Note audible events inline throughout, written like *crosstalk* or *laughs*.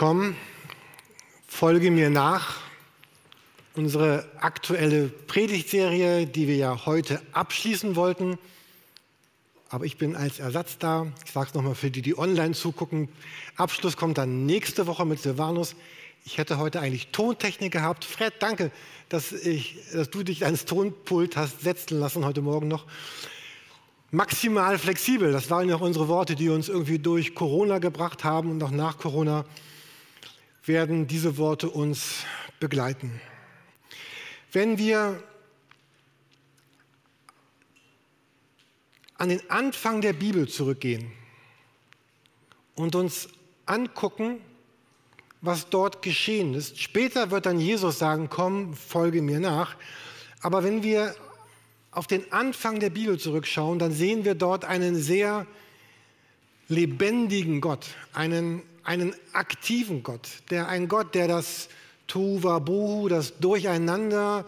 Komm, folge mir nach. Unsere aktuelle Predigtserie, die wir ja heute abschließen wollten. Aber ich bin als Ersatz da. Ich sage es nochmal für die, die online zugucken. Abschluss kommt dann nächste Woche mit Silvanus. Ich hätte heute eigentlich Tontechnik gehabt. Fred, danke, dass, ich, dass du dich ans Tonpult hast setzen lassen heute Morgen noch. Maximal flexibel, das waren ja auch unsere Worte, die uns irgendwie durch Corona gebracht haben und auch nach Corona werden diese Worte uns begleiten. Wenn wir an den Anfang der Bibel zurückgehen und uns angucken, was dort geschehen ist. Später wird dann Jesus sagen, komm, folge mir nach. Aber wenn wir auf den Anfang der Bibel zurückschauen, dann sehen wir dort einen sehr lebendigen Gott, einen, einen aktiven Gott, der ein Gott, der das Tuvabohu, das Durcheinander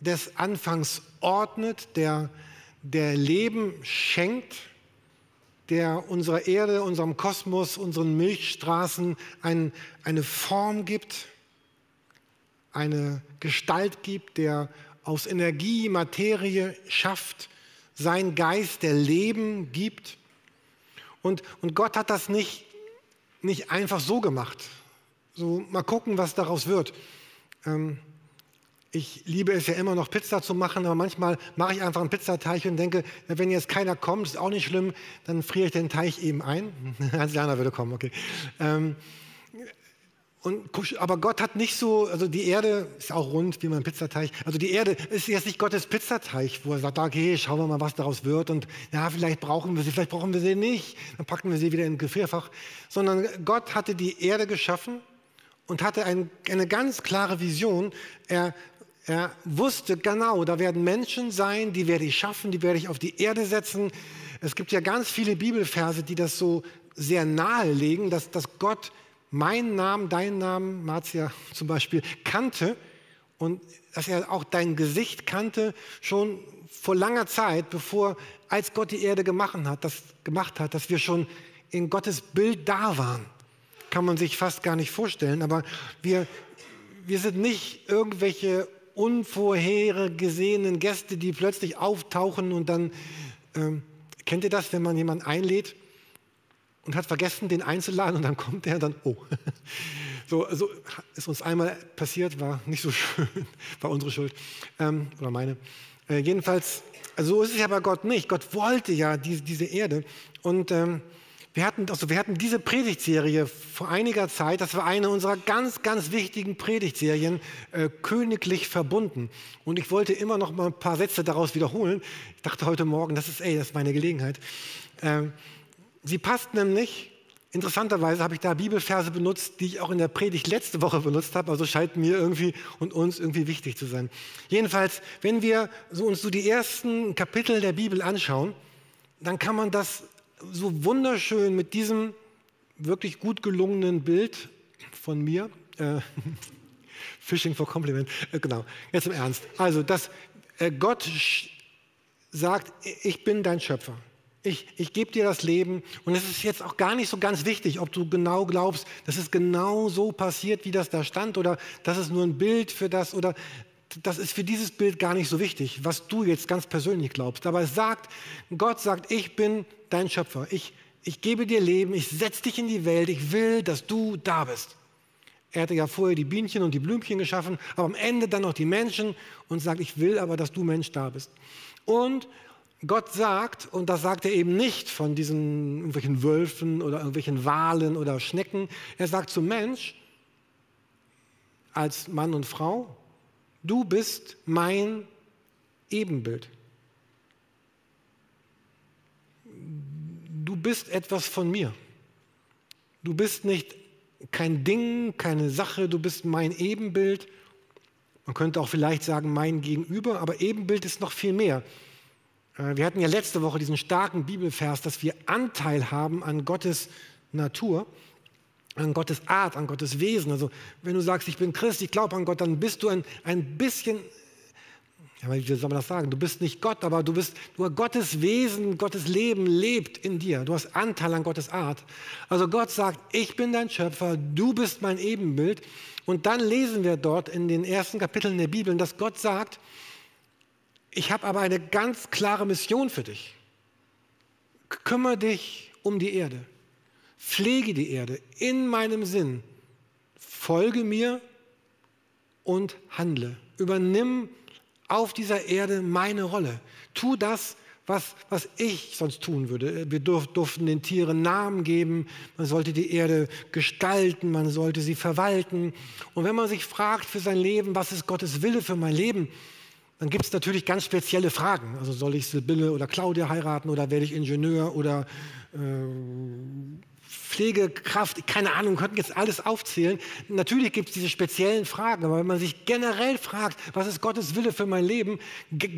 des Anfangs ordnet, der, der Leben schenkt, der unserer Erde, unserem Kosmos, unseren Milchstraßen ein, eine Form gibt, eine Gestalt gibt, der aus Energie Materie schafft, sein Geist, der Leben gibt. Und, und Gott hat das nicht, nicht einfach so gemacht. So, mal gucken, was daraus wird. Ähm, ich liebe es ja immer noch, Pizza zu machen, aber manchmal mache ich einfach einen Pizzateig und denke, wenn jetzt keiner kommt, ist auch nicht schlimm, dann friere ich den Teig eben ein. *laughs* Hans-Jana würde kommen, okay. Ähm, und, aber Gott hat nicht so, also die Erde ist auch rund wie mein Pizzateig. Also die Erde ist jetzt nicht Gottes Pizzateig, wo er sagt, okay, schauen wir mal, was daraus wird. Und ja, vielleicht brauchen wir sie, vielleicht brauchen wir sie nicht. Dann packen wir sie wieder in ein Gefrierfach. Sondern Gott hatte die Erde geschaffen und hatte ein, eine ganz klare Vision. Er, er wusste genau, da werden Menschen sein, die werde ich schaffen, die werde ich auf die Erde setzen. Es gibt ja ganz viele Bibelverse, die das so sehr nahelegen, dass, dass Gott meinen Namen, deinen Namen, Marzia *laughs* zum Beispiel, kannte und dass er auch dein Gesicht kannte, schon vor langer Zeit, bevor, als Gott die Erde gemacht hat, das, gemacht hat, dass wir schon in Gottes Bild da waren. Kann man sich fast gar nicht vorstellen, aber wir, wir sind nicht irgendwelche unvorhergesehenen Gäste, die plötzlich auftauchen und dann, ähm, kennt ihr das, wenn man jemanden einlädt und hat vergessen, den einzuladen und dann kommt der und dann, oh. *laughs* So, so ist uns einmal passiert, war nicht so *laughs* schön, war unsere Schuld ähm, oder meine. Äh, jedenfalls, also so ist es ja bei Gott nicht. Gott wollte ja diese, diese Erde und ähm, wir hatten, also wir hatten diese Predigtserie vor einiger Zeit, das war eine unserer ganz, ganz wichtigen Predigtserien, äh, königlich verbunden. Und ich wollte immer noch mal ein paar Sätze daraus wiederholen. Ich dachte heute Morgen, das ist, ey, das ist meine Gelegenheit. Ähm, Sie passt nämlich, interessanterweise habe ich da Bibelverse benutzt, die ich auch in der Predigt letzte Woche benutzt habe, also scheint mir irgendwie und uns irgendwie wichtig zu sein. Jedenfalls, wenn wir so uns so die ersten Kapitel der Bibel anschauen, dann kann man das so wunderschön mit diesem wirklich gut gelungenen Bild von mir, äh, *laughs* Fishing for Compliment, äh, genau, jetzt im Ernst. Also, dass äh, Gott sagt, ich bin dein Schöpfer. Ich, ich gebe dir das Leben und es ist jetzt auch gar nicht so ganz wichtig, ob du genau glaubst, dass es genau so passiert, wie das da stand oder das ist nur ein Bild für das oder das ist für dieses Bild gar nicht so wichtig, was du jetzt ganz persönlich glaubst. Aber es sagt, Gott sagt, ich bin dein Schöpfer. Ich, ich gebe dir Leben, ich setze dich in die Welt, ich will, dass du da bist. Er hatte ja vorher die Bienchen und die Blümchen geschaffen, aber am Ende dann noch die Menschen und sagt, ich will aber, dass du Mensch da bist. Und Gott sagt, und das sagt er eben nicht von diesen irgendwelchen Wölfen oder irgendwelchen Walen oder Schnecken, er sagt zum Mensch, als Mann und Frau, du bist mein Ebenbild. Du bist etwas von mir. Du bist nicht kein Ding, keine Sache, du bist mein Ebenbild. Man könnte auch vielleicht sagen, mein Gegenüber, aber Ebenbild ist noch viel mehr. Äh, wir hatten ja letzte Woche diesen starken Bibelvers, dass wir Anteil haben an Gottes Natur, an Gottes Art, an Gottes Wesen. Also wenn du sagst, ich bin Christ, ich glaube an Gott, dann bist du ein, ein bisschen, Ja, wie soll man das sagen? Du bist nicht Gott, aber du bist nur Gottes Wesen, Gottes Leben lebt in dir. Du hast Anteil an Gottes Art. Also Gott sagt, ich bin dein Schöpfer, du bist mein Ebenbild. Und dann lesen wir dort in den ersten Kapiteln der Bibel, dass Gott sagt, ich habe aber eine ganz klare Mission für dich. Kümmere dich um die Erde. Pflege die Erde in meinem Sinn. Folge mir und handle. Übernimm auf dieser Erde meine Rolle. Tu das, was, was ich sonst tun würde. Wir durf, durften den Tieren Namen geben, man sollte die Erde gestalten, man sollte sie verwalten. Und wenn man sich fragt für sein Leben, was ist Gottes Wille für mein Leben, dann gibt es natürlich ganz spezielle Fragen. Also soll ich Sibylle oder Claudia heiraten oder werde ich Ingenieur oder äh, Pflegekraft, keine Ahnung, könnten jetzt alles aufzählen. Natürlich gibt es diese speziellen Fragen, aber wenn man sich generell fragt, was ist Gottes Wille für mein Leben,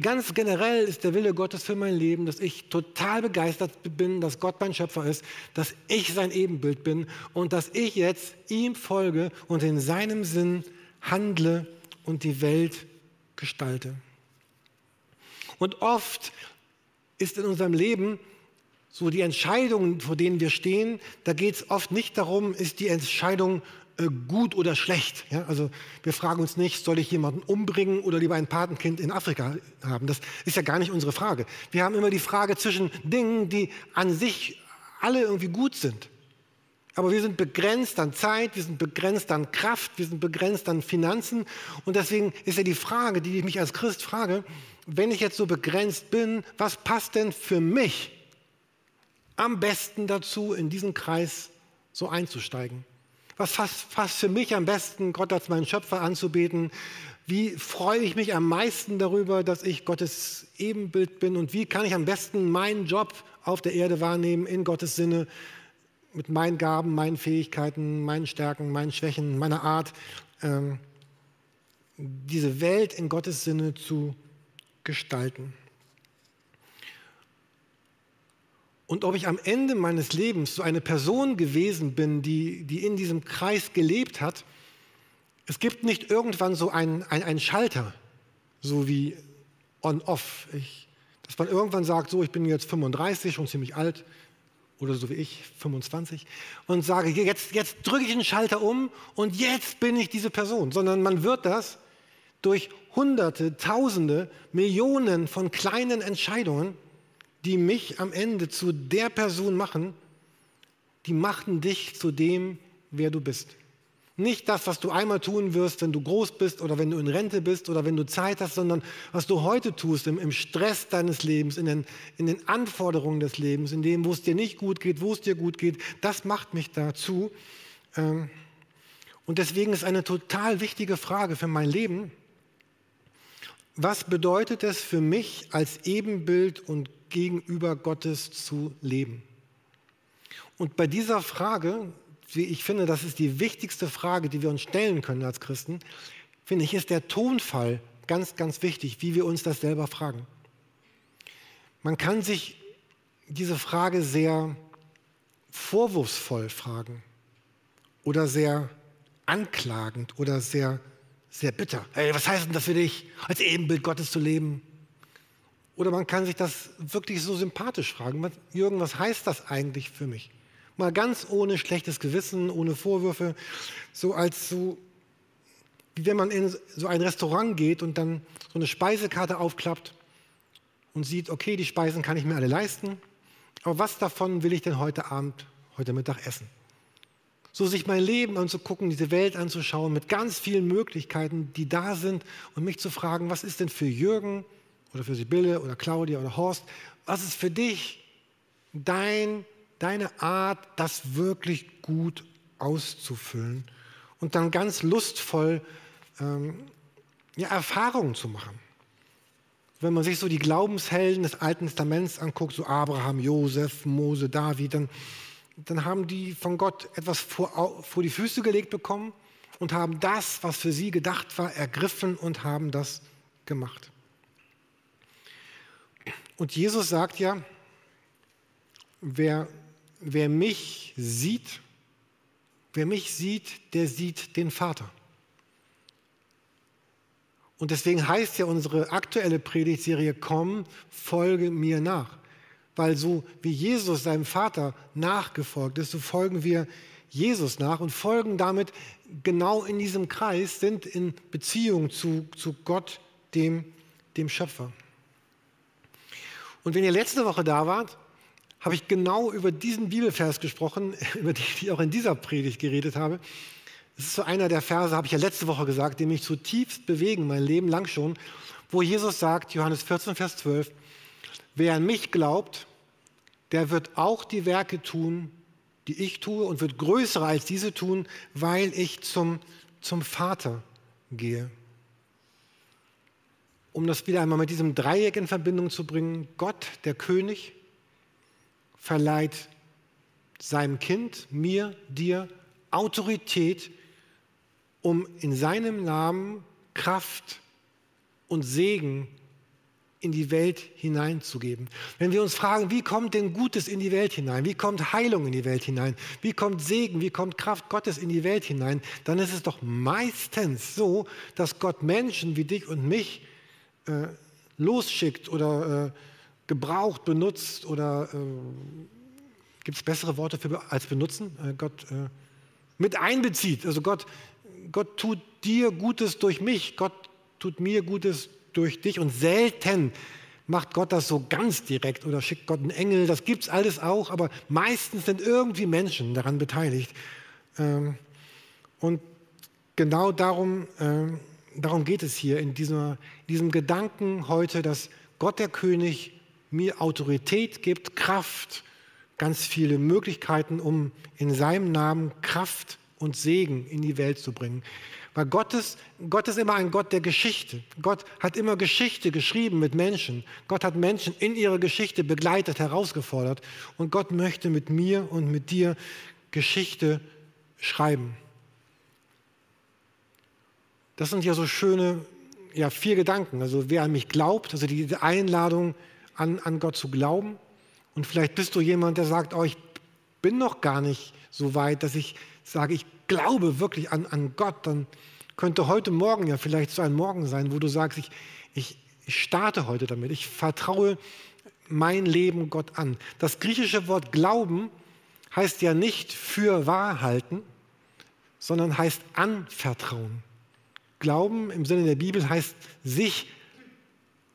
ganz generell ist der Wille Gottes für mein Leben, dass ich total begeistert bin, dass Gott mein Schöpfer ist, dass ich sein Ebenbild bin und dass ich jetzt ihm folge und in seinem Sinn handle und die Welt gestalte. Und oft ist in unserem Leben so die Entscheidungen, vor denen wir stehen, da geht es oft nicht darum, ist die Entscheidung äh, gut oder schlecht. Ja? Also wir fragen uns nicht, soll ich jemanden umbringen oder lieber ein Patenkind in Afrika haben. Das ist ja gar nicht unsere Frage. Wir haben immer die Frage zwischen Dingen, die an sich alle irgendwie gut sind. Aber wir sind begrenzt an Zeit, wir sind begrenzt an Kraft, wir sind begrenzt an Finanzen. Und deswegen ist ja die Frage, die ich mich als Christ frage, wenn ich jetzt so begrenzt bin, was passt denn für mich am besten dazu, in diesen Kreis so einzusteigen? Was fasst für mich am besten, Gott als meinen Schöpfer anzubeten? Wie freue ich mich am meisten darüber, dass ich Gottes Ebenbild bin? Und wie kann ich am besten meinen Job auf der Erde wahrnehmen in Gottes Sinne? Mit meinen Gaben, meinen Fähigkeiten, meinen Stärken, meinen Schwächen, meiner Art, ähm, diese Welt in Gottes Sinne zu gestalten. Und ob ich am Ende meines Lebens so eine Person gewesen bin, die, die in diesem Kreis gelebt hat, es gibt nicht irgendwann so einen, einen, Schalter, so wie on-off. Dass man irgendwann sagt, so, ich bin jetzt 35, schon ziemlich alt, oder so wie ich, 25, und sage, jetzt, jetzt drücke ich den Schalter um und jetzt bin ich diese Person. Sondern man wird das durch Hunderte, Tausende, Millionen von kleinen Entscheidungen, die mich am Ende zu der Person machen, die machten dich zu dem, wer du bist. Nicht das, was du einmal tun wirst, wenn du groß bist oder wenn du in Rente bist oder wenn du Zeit hast, sondern was du heute tust im, im Stress deines Lebens, in den, in den, Anforderungen des Lebens, in dem, wo es dir nicht gut geht, wo es dir gut geht, das macht mich dazu. Ähm, und deswegen ist eine total wichtige Frage für mein Leben, was bedeutet es für mich als Ebenbild und gegenüber Gottes zu leben? Und bei dieser Frage, ich finde, das ist die wichtigste Frage, die wir uns stellen können als Christen, finde ich, ist der Tonfall ganz, ganz wichtig, wie wir uns das selber fragen. Man kann sich diese Frage sehr vorwurfsvoll fragen oder sehr anklagend oder sehr sehr bitter. Hey, was heißt denn das für dich, als Ebenbild Gottes zu leben? Oder man kann sich das wirklich so sympathisch fragen. Jürgen, was heißt das eigentlich für mich? Mal ganz ohne schlechtes Gewissen, ohne Vorwürfe, so als so, wie wenn man in so ein Restaurant geht und dann so eine Speisekarte aufklappt und sieht, okay, die Speisen kann ich mir alle leisten, aber was davon will ich denn heute Abend, heute Mittag essen? so sich mein Leben anzugucken, diese Welt anzuschauen mit ganz vielen Möglichkeiten, die da sind und mich zu fragen, was ist denn für Jürgen oder für Sibylle oder Claudia oder Horst, was ist für dich dein, deine Art, das wirklich gut auszufüllen und dann ganz lustvoll ähm, ja, Erfahrungen zu machen. Wenn man sich so die Glaubenshelden des Alten Testaments anguckt, so Abraham, Josef, Mose, David, dann dann haben die von Gott etwas vor, vor die Füße gelegt bekommen und haben das, was für sie gedacht war, ergriffen und haben das gemacht. Und Jesus sagt ja, wer, wer mich sieht, wer mich sieht, der sieht den Vater. Und deswegen heißt ja unsere aktuelle Predigtserie, komm, folge mir nach. Weil so wie Jesus seinem Vater nachgefolgt ist, so folgen wir Jesus nach und folgen damit genau in diesem Kreis, sind in Beziehung zu, zu Gott, dem, dem Schöpfer. Und wenn ihr letzte Woche da wart, habe ich genau über diesen Bibelvers gesprochen, *laughs* über den ich auch in dieser Predigt geredet habe. Das ist so einer der Verse, habe ich ja letzte Woche gesagt, die mich zutiefst bewegen, mein Leben lang schon, wo Jesus sagt, Johannes 14, Vers 12, wer an mich glaubt, der wird auch die Werke tun, die ich tue und wird größere als diese tun, weil ich zum, zum Vater gehe. Um das wieder einmal mit diesem Dreieck in Verbindung zu bringen, Gott, der König, verleiht seinem Kind, mir, dir Autorität, um in seinem Namen Kraft und Segen in die Welt hineinzugeben. Wenn wir uns fragen, wie kommt denn Gutes in die Welt hinein? Wie kommt Heilung in die Welt hinein? Wie kommt Segen? Wie kommt Kraft Gottes in die Welt hinein? Dann ist es doch meistens so, dass Gott Menschen wie dich und mich äh, losschickt oder äh, gebraucht, benutzt oder äh, gibt es bessere Worte für, als benutzen? Äh, Gott äh, mit einbezieht. Also Gott, Gott tut dir Gutes durch mich, Gott tut mir Gutes durch dich und selten macht Gott das so ganz direkt oder schickt Gott einen Engel, das gibt es alles auch, aber meistens sind irgendwie Menschen daran beteiligt. Ähm, und genau darum, ähm, darum geht es hier in dieser, diesem Gedanken heute, dass Gott der König mir Autorität gibt, Kraft, ganz viele Möglichkeiten, um in seinem Namen Kraft und Segen in die Welt zu bringen. Weil Gott ist, Gott ist immer ein Gott der Geschichte. Gott hat immer Geschichte geschrieben mit Menschen. Gott hat Menschen in ihre Geschichte begleitet, herausgefordert. Und Gott möchte mit mir und mit dir Geschichte schreiben. Das sind ja so schöne, ja, vier Gedanken. Also wer an mich glaubt, also die Einladung an, an Gott zu glauben. Und vielleicht bist du jemand, der sagt, oh, ich bin noch gar nicht so weit, dass ich sage, ich glaube wirklich an, an Gott, dann könnte heute Morgen ja vielleicht so ein Morgen sein, wo du sagst, ich, ich, starte heute damit, ich vertraue mein Leben Gott an. Das griechische Wort Glauben heißt ja nicht für wahr halten, sondern heißt anvertrauen. Glauben im Sinne der Bibel heißt sich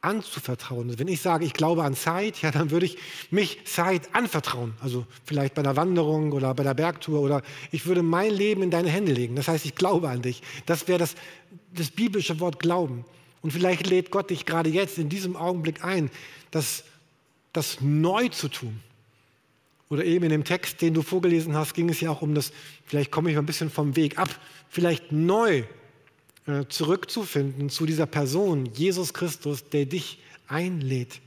anzuvertrauen. Wenn ich sage, ich glaube an Zeit, ja, dann würde ich mich Zeit anvertrauen. Also vielleicht bei einer Wanderung oder bei der Bergtour oder ich würde mein Leben in deine Hände legen. Das heißt, ich glaube an dich. Das wäre das, das biblische Wort Glauben. Und vielleicht lädt Gott dich gerade jetzt in diesem Augenblick ein, das, das neu zu tun. Oder eben in dem Text, den du vorgelesen hast, ging es ja auch um das, vielleicht komme ich mal ein bisschen vom Weg ab, vielleicht neu zurückzufinden zu dieser Person, Jesus Christus, der dich einlädt.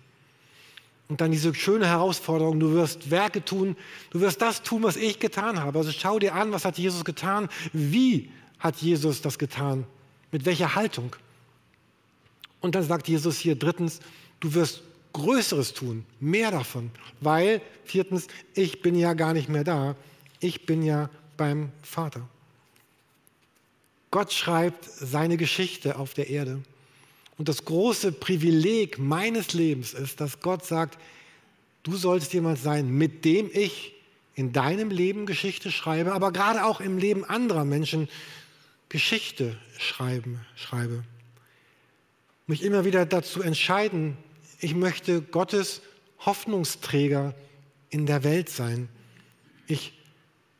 Und dann diese schöne Herausforderung, du wirst Werke tun, du wirst das tun, was ich getan habe. Also schau dir an, was hat Jesus getan, wie hat Jesus das getan, mit welcher Haltung. Und dann sagt Jesus hier drittens, du wirst Größeres tun, mehr davon, weil viertens, ich bin ja gar nicht mehr da, ich bin ja beim Vater. Gott schreibt seine Geschichte auf der Erde. Und das große Privileg meines Lebens ist, dass Gott sagt, du sollst jemand sein, mit dem ich in deinem Leben Geschichte schreibe, aber gerade auch im Leben anderer Menschen Geschichte schreiben, schreibe. Mich immer wieder dazu entscheiden, ich möchte Gottes Hoffnungsträger in der Welt sein. Ich,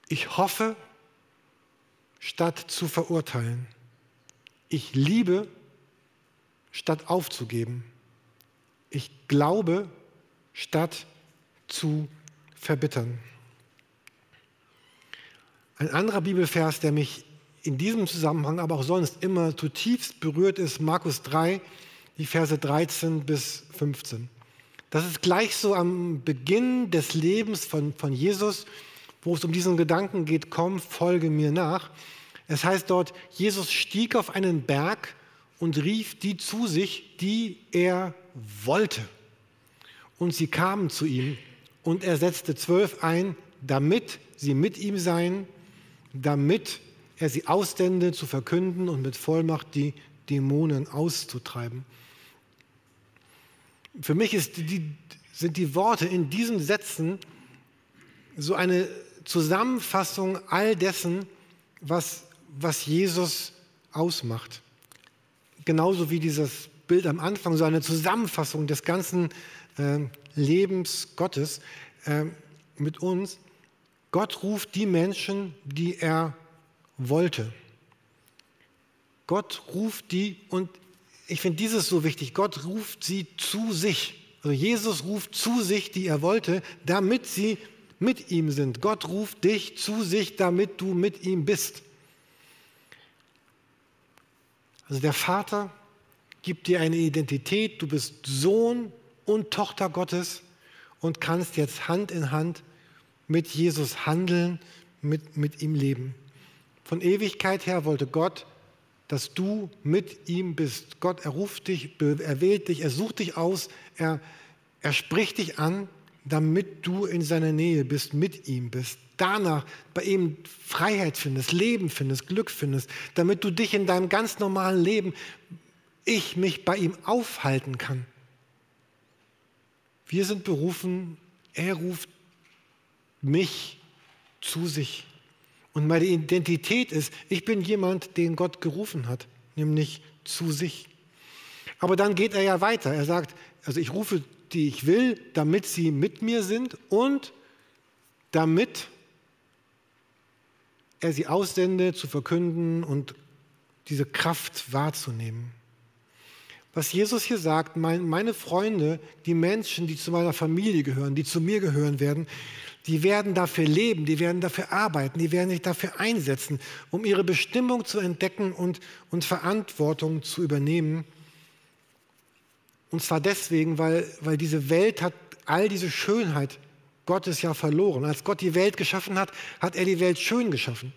ich hoffe, statt zu verurteilen. Ich liebe, statt aufzugeben. Ich glaube, statt zu verbittern. Ein anderer Bibelvers, der mich in diesem Zusammenhang, aber auch sonst immer zutiefst berührt ist, Markus 3, die Verse 13 bis 15. Das ist gleich so am Beginn des Lebens von, von Jesus, wo es um diesen Gedanken geht, komm, folge mir nach. Es heißt dort, Jesus stieg auf einen Berg und rief die zu sich, die er wollte. Und sie kamen zu ihm und er setzte zwölf ein, damit sie mit ihm seien, damit er sie ausstände zu verkünden und mit Vollmacht die Dämonen auszutreiben. Für mich die, sind die Worte in diesen Sätzen so eine Zusammenfassung all dessen, was, was Jesus ausmacht. Genauso wie dieses Bild am Anfang, so eine Zusammenfassung des ganzen äh, Lebens Gottes äh, mit uns. Gott ruft die Menschen, die er wollte. Gott ruft die, und ich finde dieses so wichtig, Gott ruft sie zu sich. Also Jesus ruft zu sich, die er wollte, damit sie mit ihm sind. Gott ruft dich zu sich, damit du mit ihm bist. Also der Vater gibt dir eine Identität, du bist Sohn und Tochter Gottes und kannst jetzt Hand in Hand mit Jesus handeln, mit, mit ihm leben. Von Ewigkeit her wollte Gott, dass du mit ihm bist. Gott, er ruft dich, er wählt dich, er sucht dich aus, er, er spricht dich an, damit du in seiner Nähe bist, mit ihm bist. Danach bei ihm Freiheit findest, Leben findest, Glück findest, damit du dich in deinem ganz normalen Leben, ich mich bei ihm aufhalten kann. Wir sind berufen, er ruft mich zu sich. Und meine Identität ist, ich bin jemand, den Gott gerufen hat, nämlich zu sich. Aber dann geht er ja weiter. Er sagt, also ich rufe die ich will, damit sie mit mir sind und damit er sie aussende, zu verkünden und diese Kraft wahrzunehmen. Was Jesus hier sagt, meine Freunde, die Menschen, die zu meiner Familie gehören, die zu mir gehören werden, die werden dafür leben, die werden dafür arbeiten, die werden sich dafür einsetzen, um ihre Bestimmung zu entdecken und, und Verantwortung zu übernehmen. Und zwar deswegen, weil, weil diese Welt hat all diese Schönheit Gottes ja verloren. Als Gott die Welt geschaffen hat, hat er die Welt schön geschaffen.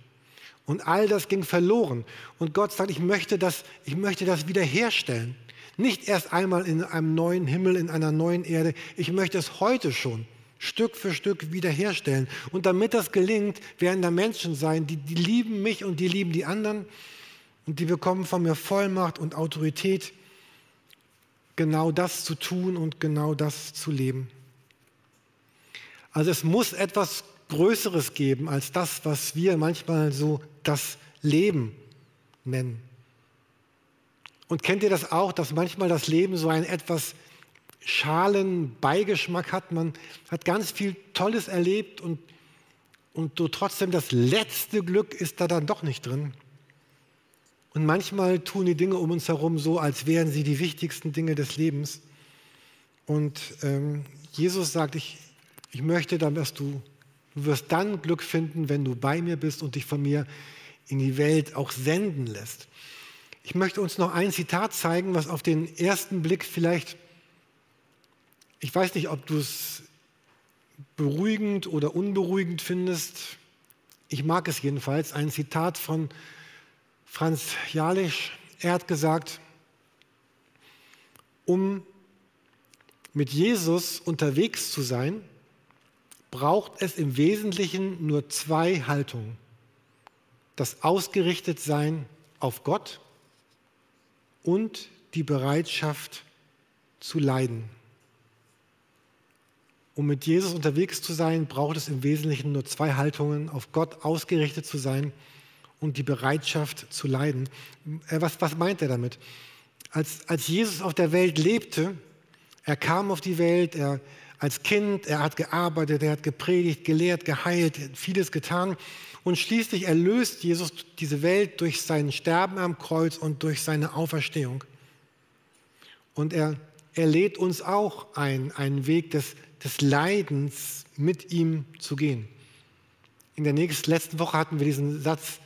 Und all das ging verloren. Und Gott sagt, ich möchte das, ich möchte das wiederherstellen. Nicht erst einmal in einem neuen Himmel, in einer neuen Erde. Ich möchte es heute schon Stück für Stück wiederherstellen. Und damit das gelingt, werden da Menschen sein, die, die lieben mich und die lieben die anderen. Und die bekommen von mir Vollmacht und Autorität genau das zu tun und genau das zu leben. Also es muss etwas Größeres geben als das, was wir manchmal so das Leben nennen. Und kennt ihr das auch, dass manchmal das Leben so einen etwas schalen Beigeschmack hat? Man hat ganz viel Tolles erlebt und, und so trotzdem das letzte Glück ist da dann doch nicht drin. Und manchmal tun die Dinge um uns herum so, als wären sie die wichtigsten Dinge des Lebens. Und ähm, Jesus sagt, ich, ich möchte dann, dass du, du wirst dann Glück finden, wenn du bei mir bist und dich von mir in die Welt auch senden lässt. Ich möchte uns noch ein Zitat zeigen, was auf den ersten Blick vielleicht, ich weiß nicht, ob du es beruhigend oder unberuhigend findest. Ich mag es jedenfalls. Ein Zitat von Franz Jalisch, er hat gesagt, um mit Jesus unterwegs zu sein, braucht es im Wesentlichen nur zwei Haltungen. Das Ausgerichtetsein auf Gott und die Bereitschaft zu leiden. Um mit Jesus unterwegs zu sein, braucht es im Wesentlichen nur zwei Haltungen, auf Gott ausgerichtet zu sein und die Bereitschaft zu leiden. Äh, was, was meint er damit? Als, als Jesus auf der Welt lebte, er kam auf die Welt, er als Kind, er hat gearbeitet, er hat gepredigt, gelehrt, geheilt, vieles getan. Und schließlich erlöst Jesus diese Welt durch sein Sterben am Kreuz und durch seine Auferstehung. Und er, er lädt uns auch ein, einen Weg des, des Leidens mit ihm zu gehen. In der nächsten, letzten Woche hatten wir diesen Satz,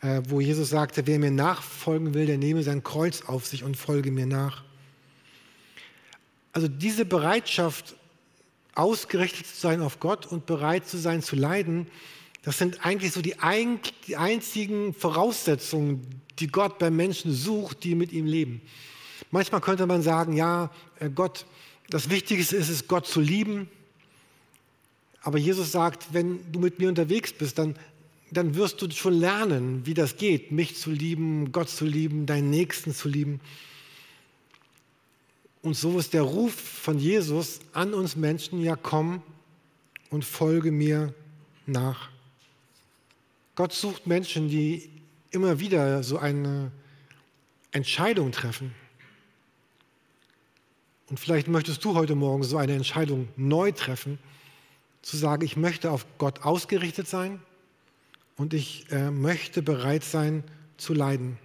äh, wo Jesus sagte, wer mir nachfolgen will, der nehme sein Kreuz auf sich und folge mir nach. Also diese Bereitschaft, ausgerichtet zu sein auf Gott und bereit zu sein zu leiden, das sind eigentlich so die, ein, die einzigen Voraussetzungen, die Gott bei Menschen sucht, die mit ihm leben. Manchmal könnte man sagen, ja, äh, Gott, das Wichtigste ist es, Gott zu lieben. Aber Jesus sagt, wenn du mit mir unterwegs bist, dann dann wirst du schon lernen, wie das geht, mich zu lieben, Gott zu lieben, deinen Nächsten zu lieben. Und so ist der Ruf von Jesus an uns Menschen, ja komm und folge mir nach. Gott sucht Menschen, die immer wieder so eine Entscheidung treffen. Und vielleicht möchtest du heute Morgen so eine Entscheidung neu treffen, zu sagen, ich möchte auf Gott ausgerichtet sein und ich äh, möchte bereit sein zu leiden.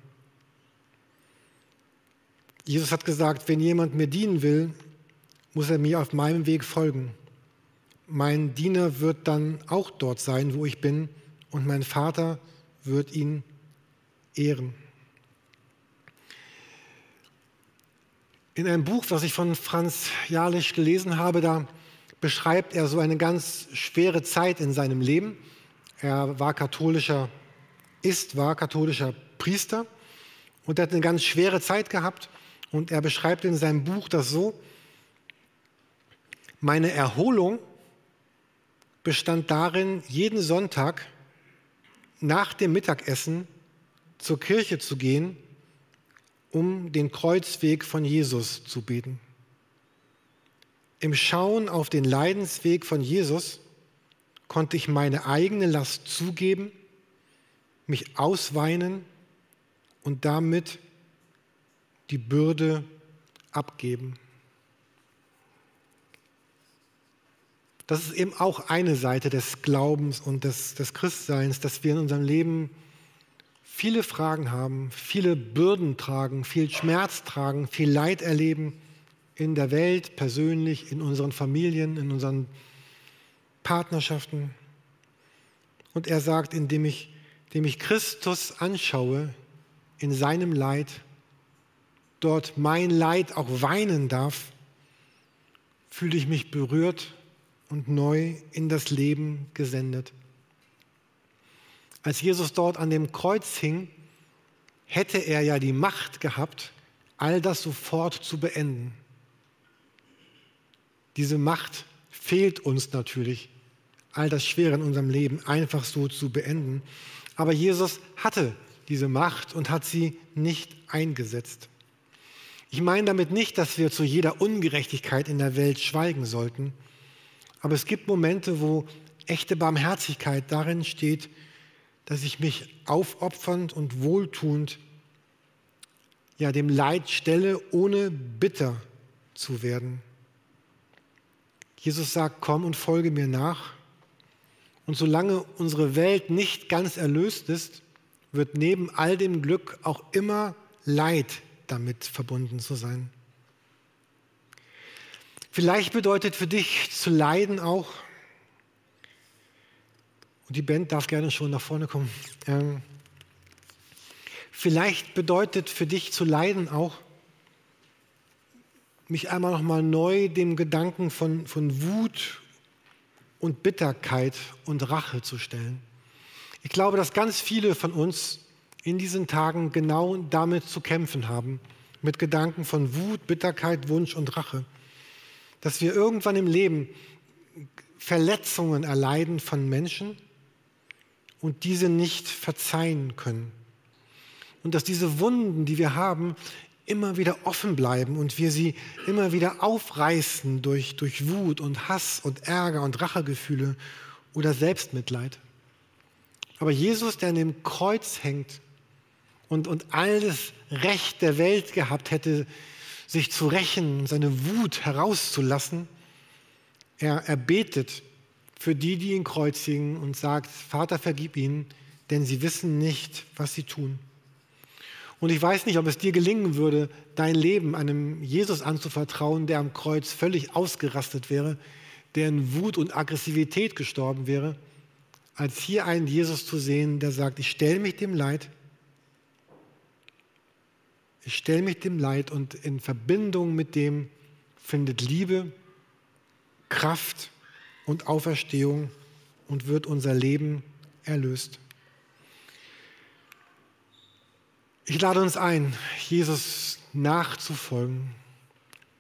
Jesus hat gesagt, wenn jemand mir dienen will, muss er mir auf meinem Weg folgen. Mein Diener wird dann auch dort sein, wo ich bin, und mein Vater wird ihn ehren. In einem Buch, was ich von Franz Jalisch gelesen habe, da beschreibt er so eine ganz schwere Zeit in seinem Leben. Er war katholischer, ist, war katholischer Priester und er hat eine ganz schwere Zeit gehabt. Und er beschreibt in seinem Buch das so, meine Erholung bestand darin, jeden Sonntag nach dem Mittagessen zur Kirche zu gehen, um den Kreuzweg von Jesus zu beten. Im Schauen auf den Leidensweg von Jesus konnte ich meine eigene Last zugeben, mich ausweinen und damit die Bürde abgeben. Das ist eben auch eine Seite des Glaubens und des, des Christseins, dass wir in unserem Leben viele Fragen haben, viele Bürden tragen, viel Schmerz tragen, viel Leid erleben in der Welt, persönlich, in unseren Familien, in unseren Partnerschaften. Und er sagt, indem ich, indem ich Christus anschaue in seinem Leid, dort mein Leid auch weinen darf, fühle ich mich berührt und neu in das Leben gesendet. Als Jesus dort an dem Kreuz hing, hätte er ja die Macht gehabt, all das sofort zu beenden. Diese Macht fehlt uns natürlich, all das Schwere in unserem Leben einfach so zu beenden. Aber Jesus hatte diese Macht und hat sie nicht eingesetzt. Ich meine damit nicht, dass wir zu jeder Ungerechtigkeit in der Welt schweigen sollten, aber es gibt Momente, wo echte Barmherzigkeit darin steht, dass ich mich aufopfernd und wohltuend ja dem Leid stelle, ohne bitter zu werden. Jesus sagt, komm und folge mir nach. Und solange unsere Welt nicht ganz erlöst ist, wird neben all dem Glück auch immer Leid damit verbunden zu sein. Vielleicht bedeutet für dich zu leiden auch, und die Band darf gerne schon nach vorne kommen, ähm, vielleicht bedeutet für dich zu leiden auch, mich einmal nochmal neu dem Gedanken von, von Wut und Bitterkeit und Rache zu stellen. Ich glaube, dass ganz viele von uns in diesen Tagen genau damit zu kämpfen haben, mit Gedanken von Wut, Bitterkeit, Wunsch und Rache. Dass wir irgendwann im Leben Verletzungen erleiden von Menschen und diese nicht verzeihen können. Und dass diese Wunden, die wir haben, immer wieder offen bleiben und wir sie immer wieder aufreißen durch, durch Wut und Hass und Ärger und Rachegefühle oder Selbstmitleid. Aber Jesus, der an dem Kreuz hängt, und, und alles Recht der Welt gehabt hätte, sich zu rächen, seine Wut herauszulassen, er, er betet für die, die ihn kreuzigen und sagt, Vater, vergib ihnen, denn sie wissen nicht, was sie tun. Und ich weiß nicht, ob es dir gelingen würde, dein Leben einem Jesus anzuvertrauen, der am Kreuz völlig ausgerastet wäre, der in Wut und Aggressivität gestorben wäre, als hier einen Jesus zu sehen, der sagt, ich stelle mich dem Leid, ich stelle mich dem Leid und in Verbindung mit dem findet Liebe, Kraft und Auferstehung und wird unser Leben erlöst. Ich lade uns ein, Jesus nachzufolgen.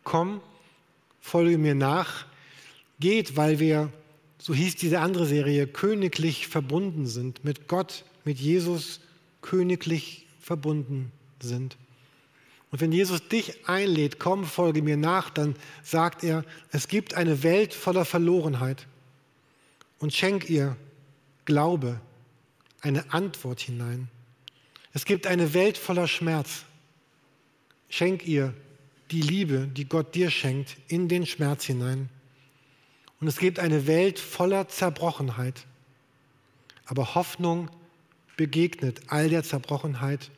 Komm, folge mir nach. Geht, weil wir so hieß diese andere Serie, königlich verbunden sind, mit Gott, mit Jesus königlich verbunden sind. Und wenn Jesus dich einlädt, komm, folge mir nach, dann sagt er, es gibt eine Welt voller Verlorenheit und schenk ihr Glaube, eine Antwort hinein. Es gibt eine Welt voller Schmerz. Schenk ihr die Liebe, die Gott dir schenkt, in den Schmerz hinein. Und es gibt eine Welt voller Zerbrochenheit. Aber Hoffnung begegnet all der Zerbrochenheit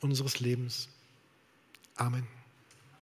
unseres Lebens. Amen.